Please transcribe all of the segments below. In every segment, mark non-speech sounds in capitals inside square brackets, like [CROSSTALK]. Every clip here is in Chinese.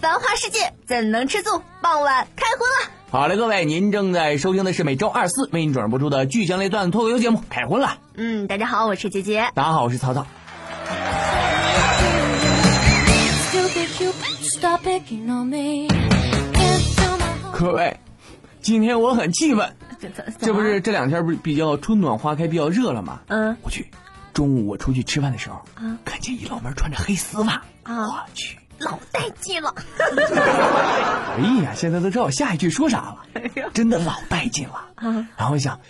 繁华世界怎能吃素？傍晚开荤了。好嘞，各位，您正在收听的是每周二四为您转播出的剧情类段脱口秀节目《开荤了》。嗯，大家好，我是杰杰。大家好，我是曹操。各位，今天我很气愤，这不是这两天不是比较春暖花开，比较热了吗？嗯，我去，中午我出去吃饭的时候，啊，看见一老妹穿着黑丝袜，啊，我去，老带劲了。[LAUGHS] 哎呀，现在都知道我下一句说啥了，真的老带劲了。啊，然后我想，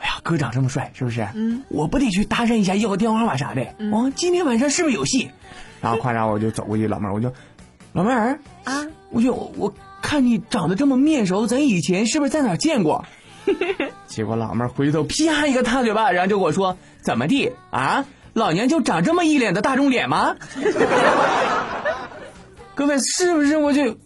哎呀，哥长这么帅，是不是？嗯，我不得去搭讪一下，要个电话号码啥的。嗯，哦，今天晚上是不是有戏？然后夸张我就走过去，老妹儿，我就，老妹儿啊，我就我看你长得这么面熟，咱以前是不是在哪儿见过？[LAUGHS] 结果老妹儿回头啪一个大嘴巴，然后就跟我说：“怎么地啊？老娘就长这么一脸的大众脸吗？” [LAUGHS] 各位是不是我就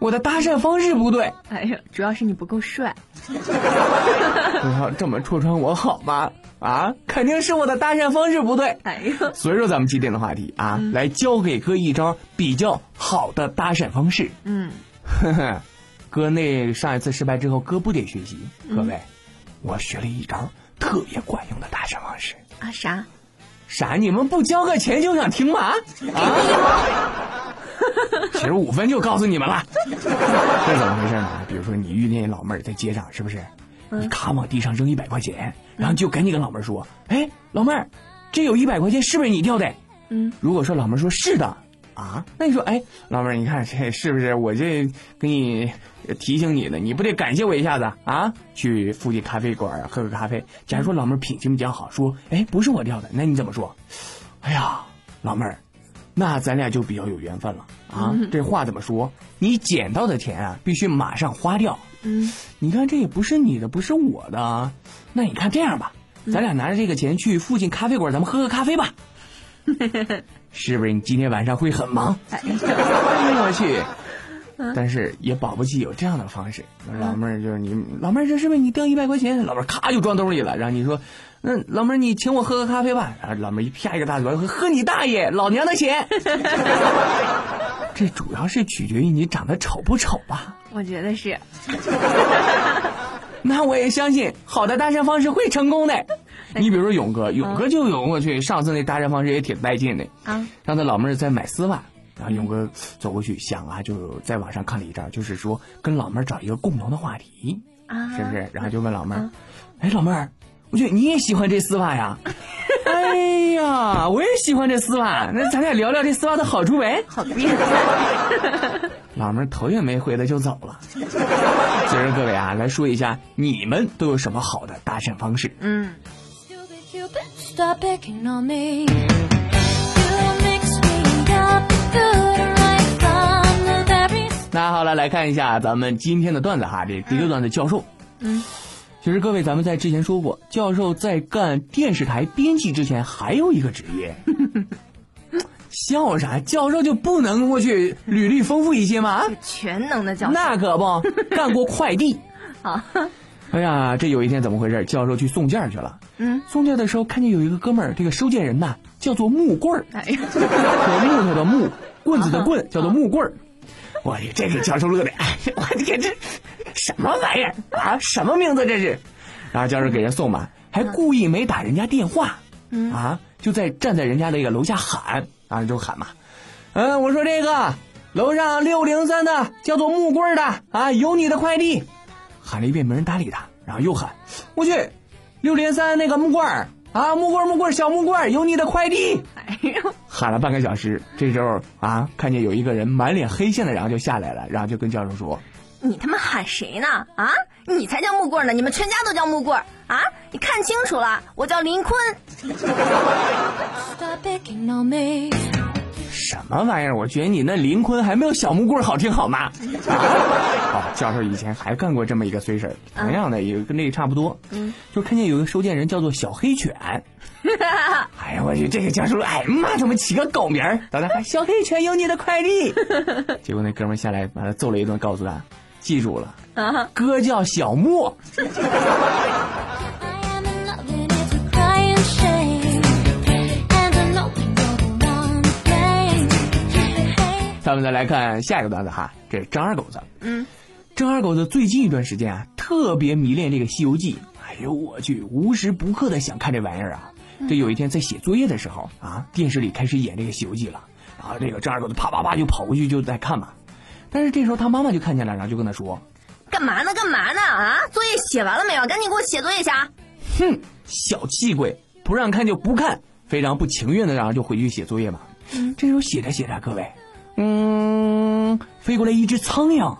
我的搭讪方式不对？哎呀，主要是你不够帅。[LAUGHS] 不要这么戳穿我好吗？啊，肯定是我的搭讪方式不对。哎呀，所以说咱们今天的话题啊，嗯、来教给哥一招比较好的搭讪方式。嗯，呵呵，哥那上一次失败之后，哥不得学习。各位，嗯、我学了一招特别管用的搭讪方式啊！啥？啥？你们不交个钱就想听吗？[LAUGHS] 啊？其实五分就告诉你们了，[LAUGHS] 这怎么回事呢？比如说你遇见老妹儿在街上，是不是？嗯、你咔往地上扔一百块钱，然后就赶紧跟老妹儿说：“哎，老妹儿，这有一百块钱，是不是你掉的？”嗯，如果说老妹儿说是的，啊，那你说，哎，老妹儿，你看这是不是我这给你提醒你的？你不得感谢我一下子啊？去附近咖啡馆喝个咖啡。假如说老妹儿品行比较好，说：“哎，不是我掉的。”那你怎么说？哎呀，老妹儿。那咱俩就比较有缘分了啊！嗯、这话怎么说？你捡到的钱啊，必须马上花掉。嗯，你看这也不是你的，不是我的。那你看这样吧，嗯、咱俩拿着这个钱去附近咖啡馆，咱们喝个咖啡吧。[LAUGHS] 是不是你今天晚上会很忙？哎呀，我去！但是也保不齐有这样的方式。老妹儿就是你，老妹儿这是不是你掉一百块钱？老妹儿咔就装兜里了。然后你说。那老妹儿，你请我喝个咖啡吧。然后老妹儿一啪一个大嘴巴，喝你大爷，老娘的钱。[LAUGHS] 这主要是取决于你长得丑不丑吧？我觉得是。[LAUGHS] 那我也相信，好的搭讪方式会成功的。你比如说勇哥，勇哥就勇过去，上次那搭讪方式也挺带劲的。啊，让他老妹儿在买丝袜，然后勇哥走过去想啊，就在网上看了一招，就是说跟老妹儿找一个共同的话题，啊，是不是？然后就问老妹儿，哎，老妹儿。我觉得你也喜欢这丝袜呀，[LAUGHS] 哎呀，我也喜欢这丝袜，那咱俩聊聊这丝袜的好处呗。好变态！老妹儿头也没回的就走了。所以说各位啊，来说一下你们都有什么好的搭讪方式？嗯。那好了，来看一下咱们今天的段子哈，这第一个段子教授。嗯。其实各位，咱们在之前说过，教授在干电视台编辑之前还有一个职业。[LAUGHS] 笑啥？教授就不能过去履历丰富一些吗？全能的教授。那可不，干过快递。[LAUGHS] 好。哎呀，这有一天怎么回事？教授去送件去了。嗯。送件的时候，看见有一个哥们儿，这个收件人呐，叫做木棍儿。哎呀。木头的木，棍子的棍，叫做木棍儿。我去，这给教授乐的，哎，我天，这什么玩意儿啊？什么名字这是？然后教授给人送嘛，还故意没打人家电话，嗯啊，就在站在人家那个楼下喊，啊，就喊嘛，嗯，我说这个楼上六零三的叫做木棍的啊，有你的快递，喊了一遍没人搭理他，然后又喊，我去，六零三那个木棍儿啊，木棍木棍小木棍有你的快递，哎呦。喊了半个小时，这时候啊，看见有一个人满脸黑线的，然后就下来了，然后就跟教授说：“你他妈喊谁呢？啊，你才叫木棍呢！你们全家都叫木棍啊！你看清楚了，我叫林坤。”什么玩意儿？我觉得你那林坤还没有小木棍好听好吗？啊！[LAUGHS] 哦，教授以前还干过这么一个衰事儿，同样的也跟这个差不多。嗯，就看见有一个收件人叫做小黑犬。[LAUGHS] 哎呀，我去，这个教授，哎妈，怎么起个狗名儿？早上喊小黑犬有你的快递。[LAUGHS] 结果那哥们下来把他揍了一顿，告诉他，记住了，啊，哥叫小莫。咱们再来看下一个段子哈，这是张二狗子。嗯，张二狗子最近一段时间啊，特别迷恋这个《西游记》。哎呦我去，无时不刻的想看这玩意儿啊。这有一天在写作业的时候啊，电视里开始演这个《西游记》了，然后这个张二狗子啪啪啪就跑过去就在看嘛。但是这时候他妈妈就看见了，然后就跟他说：“干嘛呢？干嘛呢？啊，作业写完了没有？赶紧给我写作业去！”啊！哼，小气鬼，不让看就不看，非常不情愿的，然后就回去写作业嘛。这时候写着写着，各位，嗯，飞过来一只苍蝇。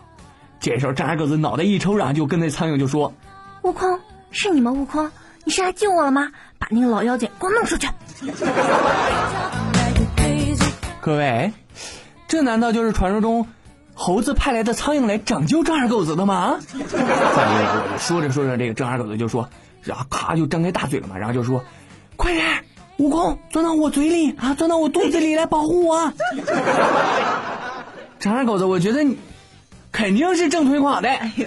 这时候张二狗子脑袋一抽，然后就跟那苍蝇就说：“悟空，是你吗？悟空，你是来救我了吗？把那个老妖精给我弄出去！” [LAUGHS] 各位，这难道就是传说中猴子派来的苍蝇来拯救张二狗子的吗？[LAUGHS] 说着说着，这个张二狗子就说，然后咔就张开大嘴了嘛，然后就说：“快点！”悟空钻到我嘴里啊，钻到我肚子里来保护我。[LAUGHS] 张二狗子，我觉得你肯定是正推广的。哎呦！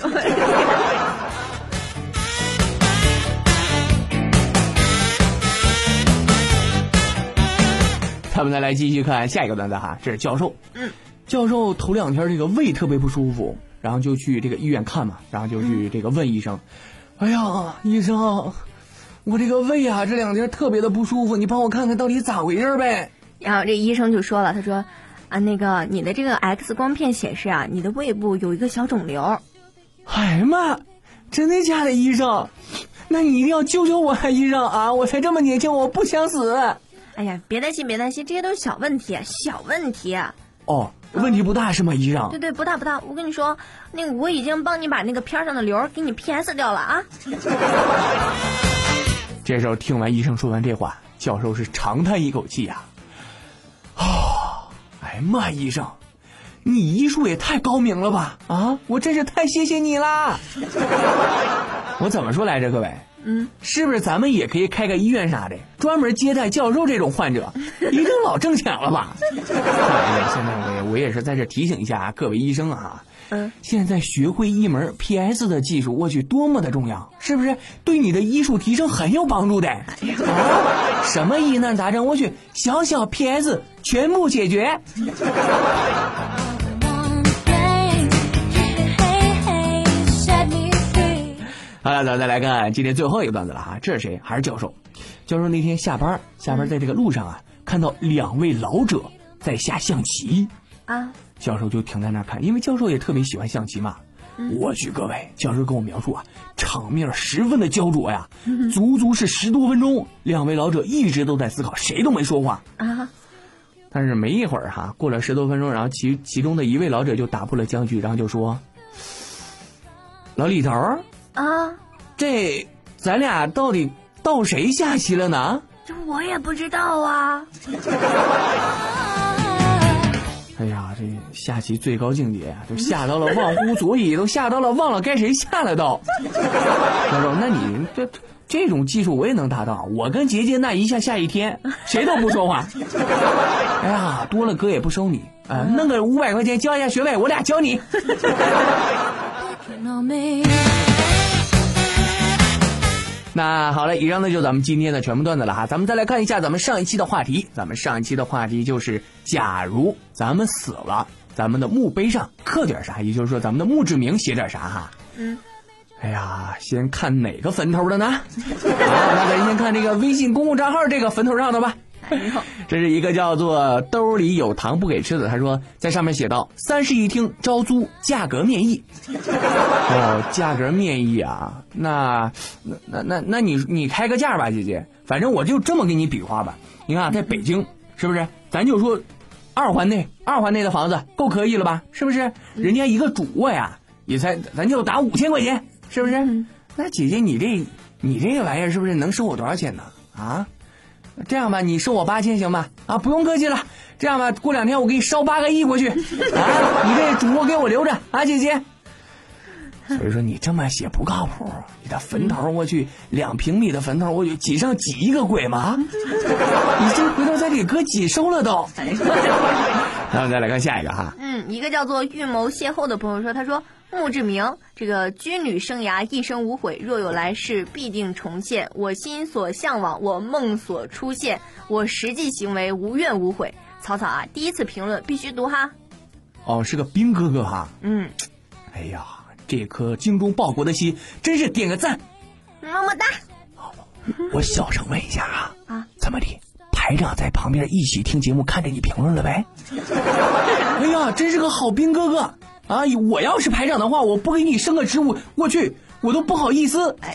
咱们再来继续看下一个段子哈，这是教授。嗯，教授头两天这个胃特别不舒服，然后就去这个医院看嘛，然后就去这个问医生：“哎呀，医生。”我这个胃啊，这两天特别的不舒服，你帮我看看到底咋回事呗。然后这医生就说了，他说，啊，那个你的这个 X 光片显示啊，你的胃部有一个小肿瘤。哎呀妈，真的假的，医生？那你一定要救救我啊，医生啊！我才这么年轻，我不想死。哎呀，别担心，别担心，这些都是小问题，小问题。哦，问题不大是吗，医生？对对，不大不大。我跟你说，那个我已经帮你把那个片上的瘤给你 PS 掉了啊。这时候听完医生说完这话，教授是长叹一口气呀，啊，哎妈，医生，你医术也太高明了吧？啊，我真是太谢谢你啦！[LAUGHS] 我怎么说来着，各位？嗯，是不是咱们也可以开个医院啥的，专门接待教授这种患者，[LAUGHS] 一定老挣钱了吧？[LAUGHS] 现在我也我也是在这提醒一下各位医生啊。嗯，现在学会一门 PS 的技术，我去多么的重要，是不是？对你的医术提升很有帮助的。啊，什么疑难杂症，我去小小 PS 全部解决。好了，咱再来看今天最后一个段子了哈，这是谁？还是教授？教授那天下班，下班在这个路上啊，看到两位老者在下象棋。啊。教授就停在那儿看，因为教授也特别喜欢象棋嘛。我去，各位，教授跟我描述啊，场面十分的焦灼呀，足足是十多分钟，两位老者一直都在思考，谁都没说话啊。但是没一会儿哈，过了十多分钟，然后其其中的一位老者就打破了僵局，然后就说：“老李头啊，这咱俩到底到谁下棋了呢？”这我也不知道啊。[LAUGHS] 下棋最高境界都下到了忘乎所以，都下到了忘了该谁下了都。他说，那你这这种技术我也能达到。我跟杰杰那一下下一天，谁都不说话。[LAUGHS] 哎呀，多了哥也不收你啊，弄个五百块钱交一下学费，我俩教你。[LAUGHS] 那好了，以上呢就咱们今天的全部段子了哈。咱们再来看一下咱们上一期的话题。咱们上一期的话题就是，假如咱们死了，咱们的墓碑上刻点啥？也就是说，咱们的墓志铭写点啥哈？嗯。哎呀，先看哪个坟头的呢？好，[LAUGHS] 那咱先看这个微信公共账号这个坟头上的吧。这是一个叫做“兜里有糖不给吃的”，他说在上面写道：“三室一厅招租，价格面议。[LAUGHS] ”哦，价格面议啊，那那那那那你你开个价吧，姐姐，反正我就这么给你比划吧。你看，在北京是不是？咱就说二环内，二环内的房子够可以了吧？是不是？人家一个主卧呀，也才咱就打五千块钱，是不是？那姐姐，你这你这个玩意儿是不是能收我多少钱呢？啊？这样吧，你收我八千行吧？啊，不用客气了。这样吧，过两天我给你烧八个亿过去。啊，你这主卧给我留着啊，姐姐。所以说你这么写不靠谱。你的坟头，我去两平米的坟头，我去挤上挤一个鬼吗？[LAUGHS] 你这回头再给哥挤收了都。然后再来看下一个哈。嗯，一个叫做预谋邂逅的朋友说，他说。墓志铭：这个军旅生涯一生无悔，若有来世必定重现。我心所向往，我梦所出现，我实际行为无怨无悔。草草啊，第一次评论必须读哈。哦，是个兵哥哥哈。嗯，哎呀，这颗精忠报国的心，真是点个赞。么么哒。我小声问一下啊，啊，怎么的？排长在旁边一起听节目，看着你评论了呗？[LAUGHS] 哎呀，真是个好兵哥哥啊！我要是排长的话，我不给你升个职务，我去，我都不好意思。哎，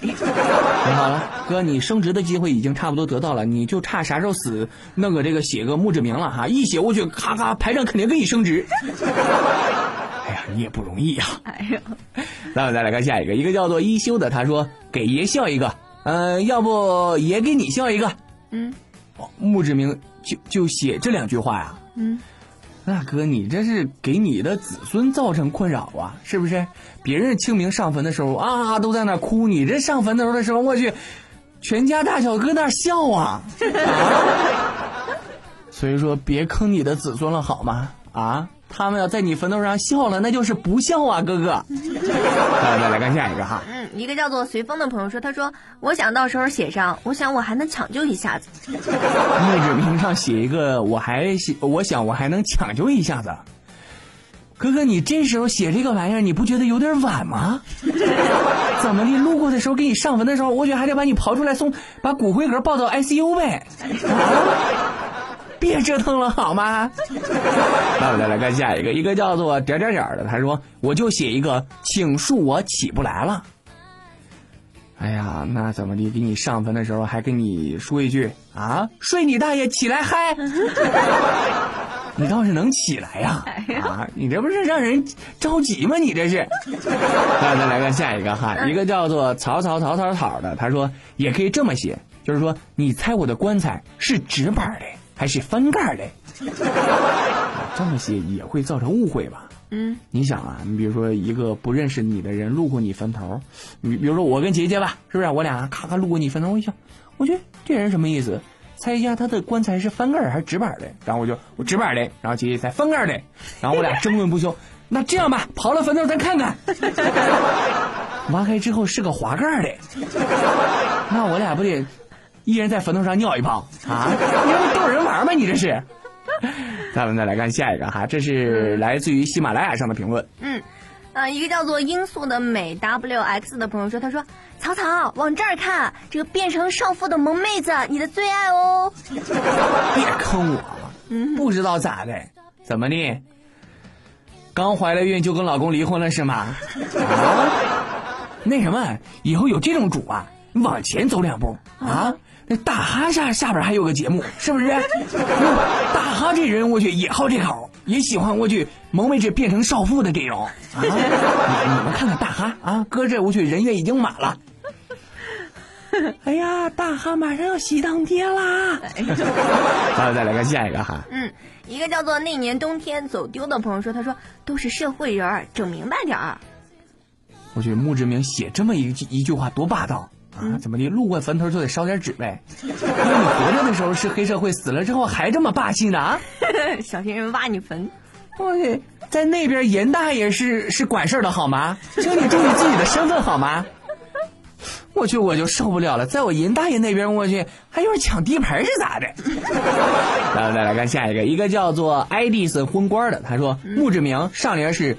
好了，哥，你升职的机会已经差不多得到了，你就差啥时候死，弄个这个写个墓志铭了哈，一写过去，咔咔，排长肯定给你升职。你也不容易呀。哎呦，[LAUGHS] 那我们再来看下一个，一个叫做一休的，他说给爷笑一个，嗯、要不爷给你笑一个。嗯哦墓志铭就就写这两句话呀。嗯，那哥，你这是给你的子孙造成困扰啊，是不是？别人清明上坟的时候啊，都在那哭，你这上坟的时候的时候，我去，全家大小搁那儿笑啊。[LAUGHS] 啊所以说，别坑你的子孙了，好吗？啊，他们要在你坟头上笑了，那就是不孝啊，哥哥。那再来看下一个哈。嗯，一个叫做随风的朋友说，他说我想到时候写上，我想我还能抢救一下子。墓志铭上写一个，我还写，我想我还能抢救一下子。哥哥，你这时候写这个玩意儿，你不觉得有点晚吗？[LAUGHS] 怎么的？路过的时候给你上坟的时候，我觉得还得把你刨出来送，把骨灰盒抱到 ICU 呗。啊别折腾了好吗？[LAUGHS] 那我再来看下一个，一个叫做点点点的，他说我就写一个，请恕我起不来了。哎呀，那怎么的？给你上坟的时候还跟你说一句啊，睡你大爷，起来嗨！[LAUGHS] 你倒是能起来呀、啊！你这不是让人着急吗？你这是。那再来看下一个哈，一个叫做草草草草草的，他说也可以这么写，就是说你猜我的棺材是纸板的还是翻盖的？这么写也会造成误会吧？嗯你想啊，你比如说一个不认识你的人路过你坟头，你比如说我跟杰杰吧，是不是？我俩咔咔路过你坟头，我一想，我觉得这人什么意思？猜一下他的棺材是翻盖儿还是直板的？然后我就我直板的，然后杰杰猜翻盖的，然后我俩争论不休。那这样吧，刨了坟头咱看看，[LAUGHS] 挖开之后是个滑盖儿的，[LAUGHS] 那我俩不得一人在坟头上尿一泡啊？[LAUGHS] 你这不逗人玩吗？你这是？[LAUGHS] 咱们再来看下一个哈，这是来自于喜马拉雅上的评论。嗯，啊，一个叫做罂粟的美 WX 的朋友说，他说草草往这儿看，这个变成少妇的萌妹子，你的最爱哦。[LAUGHS] 别坑我，不知道咋的，怎么的？刚怀了孕就跟老公离婚了是吗？啊？那什么，以后有这种主啊，你往前走两步啊。那大哈下下边还有个节目，是不是？[LAUGHS] 哟大哈这人我去也好这口，也喜欢我去萌妹子变成少妇的这种啊。[LAUGHS] 你你们看看大哈啊，搁这我去人员已经满了。[LAUGHS] 哎呀，大哈马上要喜当爹啦！好，再来看下一个哈。嗯，一个叫做那年冬天走丢的朋友说，他说都是社会人儿，整明白点儿。我去，墓志铭写这么一句一句话多霸道啊！怎么的，路过坟头就得烧点纸呗？因为你活着的时候是黑社会，死了之后还这么霸气呢啊！[LAUGHS] 小心人挖你坟。我去，在那边严大爷是是管事儿的好吗？请你注意自己的身份好吗？[LAUGHS] 我去，我就受不了了，在我严大爷那边，我去还有人抢地盘是咋的？咱们再来看下一个，一个叫做爱迪森昏官的，他说墓志铭上联是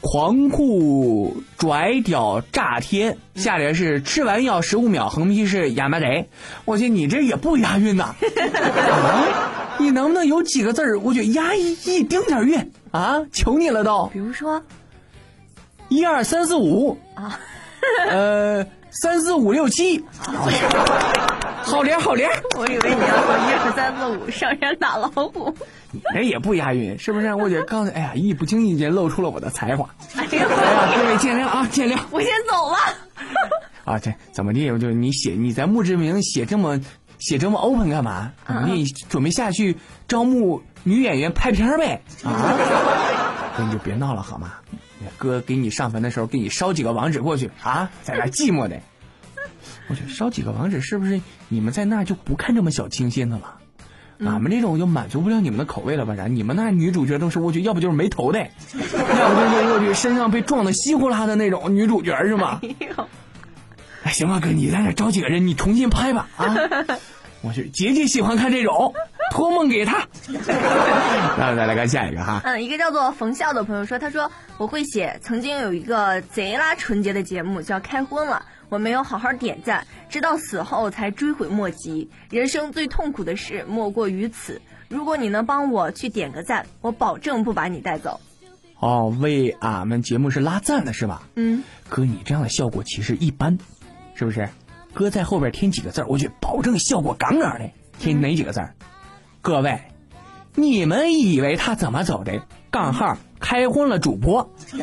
狂酷拽屌炸天，下联是吃完药十五秒，横批是哑巴贼。我去，你这也不押韵呐、啊！[LAUGHS] 你能不能有几个字儿？我去押一一丁点儿韵啊！求你了都。比如说一二三四五啊，呃，三四五六七，[LAUGHS] 好联好联，我以为你要说一二三四五上山打老虎。[LAUGHS] 哎也不押韵，是不是？我觉得刚才哎呀，一不经意间露出了我的才华。哎呀，哎呀，各位见谅啊，见谅我先走了。[LAUGHS] 啊！这怎么的？我就你写你在墓志铭写这么写这么 open 干嘛？你准备下去招募女演员拍片儿呗？啊！[LAUGHS] 哥你就别闹了好吗？哥给你上坟的时候给你烧几个网址过去啊，在那寂寞的。我去烧几个网址，是不是你们在那儿就不看这么小清新的了？俺们这种就满足不了你们的口味了吧？然你们那女主角都是我去，要不就是没头的，要不就是我去身上被撞的稀呼啦的那种女主角是吗？哎行吧，哥，你在那找几个人，你重新拍吧啊！[LAUGHS] 我去，杰杰喜欢看这种托梦给他。[LAUGHS] 那再来看下一个哈。嗯，一个叫做冯笑的朋友说，他说我会写，曾经有一个贼拉纯洁的节目叫《开荤了》，我没有好好点赞，直到死后才追悔莫及。人生最痛苦的事莫过于此。如果你能帮我去点个赞，我保证不把你带走。哦，为俺们节目是拉赞的是吧？嗯，哥，你这样的效果其实一般，是不是？哥在后边添几个字儿，我去保证效果杠杠的。添哪几个字儿？各位，你们以为他怎么走的？杠号开荤了主播，[LAUGHS]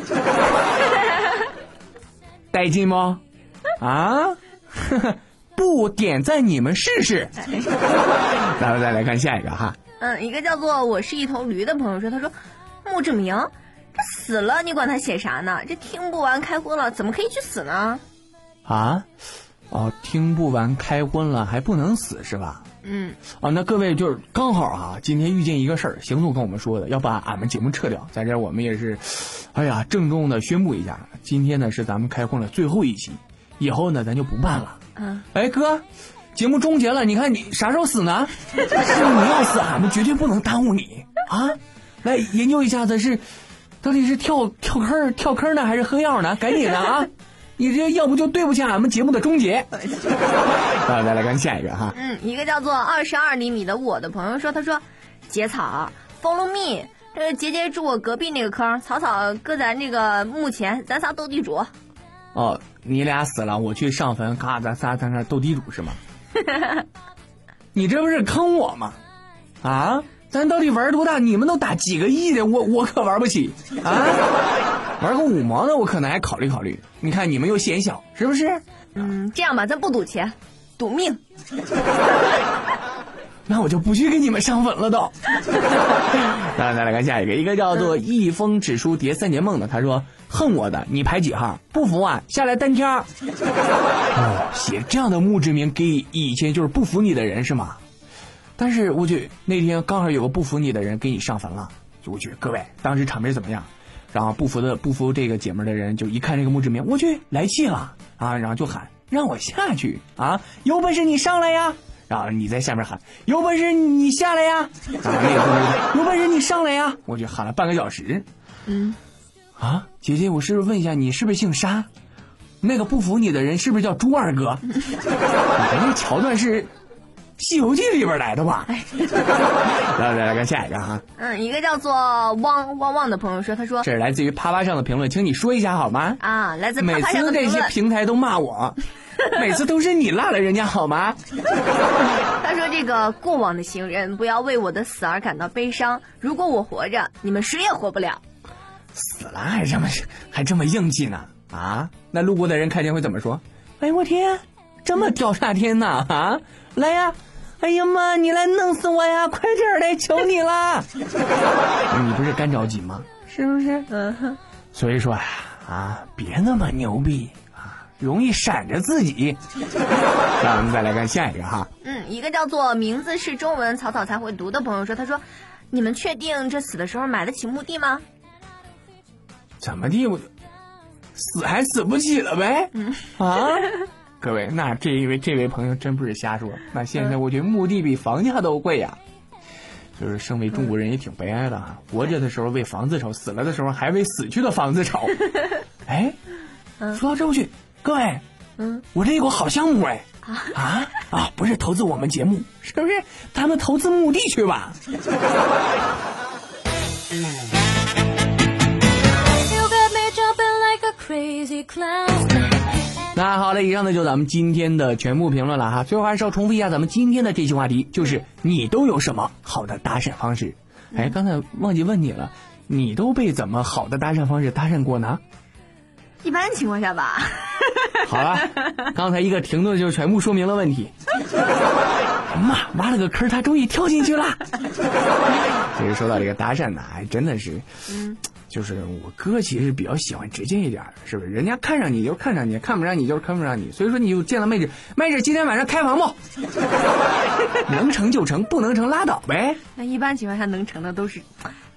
带劲不？啊？[LAUGHS] 不点赞你们试试。咱们再来看下一个哈。嗯，一个叫做我是一头驴的朋友说，他说墓志铭，这死了你管他写啥呢？这听不完开荤了，怎么可以去死呢？啊？哦，听不完开荤了还不能死是吧？嗯。哦，那各位就是刚好啊，今天遇见一个事儿，邢总跟我们说的，要把俺们节目撤掉，在这我们也是，哎呀，郑重的宣布一下，今天呢是咱们开荤了最后一期，以后呢咱就不办了。嗯。哎哥，节目终结了，你看你啥时候死呢？是 [LAUGHS] 你要死，俺们绝对不能耽误你啊！来研究一下子是，到底是跳跳坑跳坑呢，还是喝药呢？赶紧的啊！你这要不就对不起俺们节目的终结。[LAUGHS] 那再来看下一个哈。嗯，一个叫做二十二厘米的我的朋友说，他说，结草，follow me，这个杰杰住我隔壁那个坑，草草搁咱这个墓前，咱仨斗地主。哦，你俩死了，我去上坟，咔，咱仨在那斗地主是吗？你这不是坑我吗？啊，咱到底玩多大？你们都打几个亿的，我我可玩不起啊！玩个五毛的，我可能还考虑考虑。你看你们又嫌小，是不是？嗯，这样吧，咱不赌钱，赌命。那我就不去给你们上坟了都。来再来看下一个，一个叫做一封纸书叠三年梦的，他说恨我的你排几号？不服啊，下来单挑。哦，[LAUGHS] 写这样的墓志铭给以前就是不服你的人是吗？但是我去那天刚好有个不服你的人给你上坟了，我去各位当时场面怎么样？然后不服的不服这个姐们的人就一看这个墓志铭，我去来气了啊，然后就喊让我下去啊，有本事你上来呀！然后你在下面喊有本事你下来呀！然后那个有本事你上来呀！我去喊了半个小时。嗯，啊，姐姐，我是不是问一下你是不是姓沙？那个不服你的人是不是叫朱二哥？[LAUGHS] 你那桥段是《西游记》里边来的吧？[LAUGHS] 来来来看下一个哈。嗯，一个叫做汪汪汪的朋友说，他说这是来自于啪啪上的评论，请你说一下好吗？啊，来自每啪啪上次这些。平台都骂我，[LAUGHS] 每次都是你落了人家好吗？他说：“这个过往的行人，不要为我的死而感到悲伤。如果我活着，你们谁也活不了。死了还这么还这么硬气呢？啊？那路过的人看见会怎么说？哎呦我天，这么屌炸天呐！啊，来呀！哎呀妈，你来弄死我呀！快点儿来，求你了！[LAUGHS] 你不是干着急吗？是不是？嗯哼，所以说呀，啊，别那么牛逼啊，容易闪着自己。那我们再来看下一个哈。嗯，一个叫做名字是中文草草才会读的朋友说，他说：你们确定这死的时候买得起墓地吗？怎么地，我死还死不起了呗？啊，[LAUGHS] 各位，那这一位这位朋友真不是瞎说。那现在我觉得墓地比房价都贵呀。就是身为中国人也挺悲哀的啊，活着的时候为房子愁，死了的时候还为死去的房子愁。[LAUGHS] 哎，说到这我去，各位，嗯，我这有个好项目哎。啊啊！不是投资我们节目，是不是？咱们投资墓地去吧。[LAUGHS] 那好了，以上呢就咱们今天的全部评论了哈。最后还是要重复一下咱们今天的这期话题，就是你都有什么好的搭讪方式？哎，刚才忘记问你了，你都被怎么好的搭讪方式搭讪过呢？一般情况下吧。[LAUGHS] 好了，刚才一个停顿就全部说明了问题。妈，挖了个坑，他终于跳进去了。[LAUGHS] 其实说到这个搭讪呢，还真的是，就是我哥其实比较喜欢直接一点儿，是不是？人家看上你就看上你，看不上你就是看不上你。所以说你就见了妹子，妹子今天晚上开房不？[LAUGHS] 能成就成，不能成拉倒呗。那一般情况下能成的都是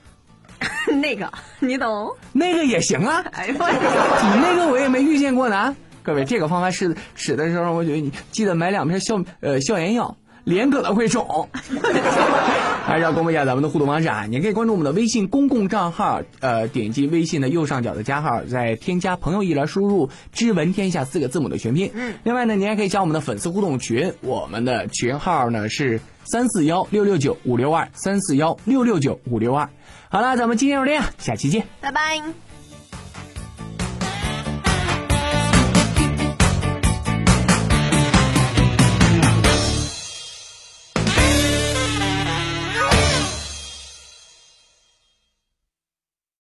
[LAUGHS] 那个，你懂？那个也行啊，哎呦我，你那个我也没遇见过呢。各位，这个方法使使的时候，我觉得你记得买两片消呃消炎药，脸可能会肿。[LAUGHS] 还是要公布一下咱们的互动方式啊！你可以关注我们的微信公共账号，呃，点击微信的右上角的加号，再添加朋友一栏输入“知闻天下”四个字母的全拼。嗯。另外呢，您还可以加我们的粉丝互动群，我们的群号呢是三四幺六六九五六二三四幺六六九五六二。好了，咱们今天就这样，下期见，拜拜。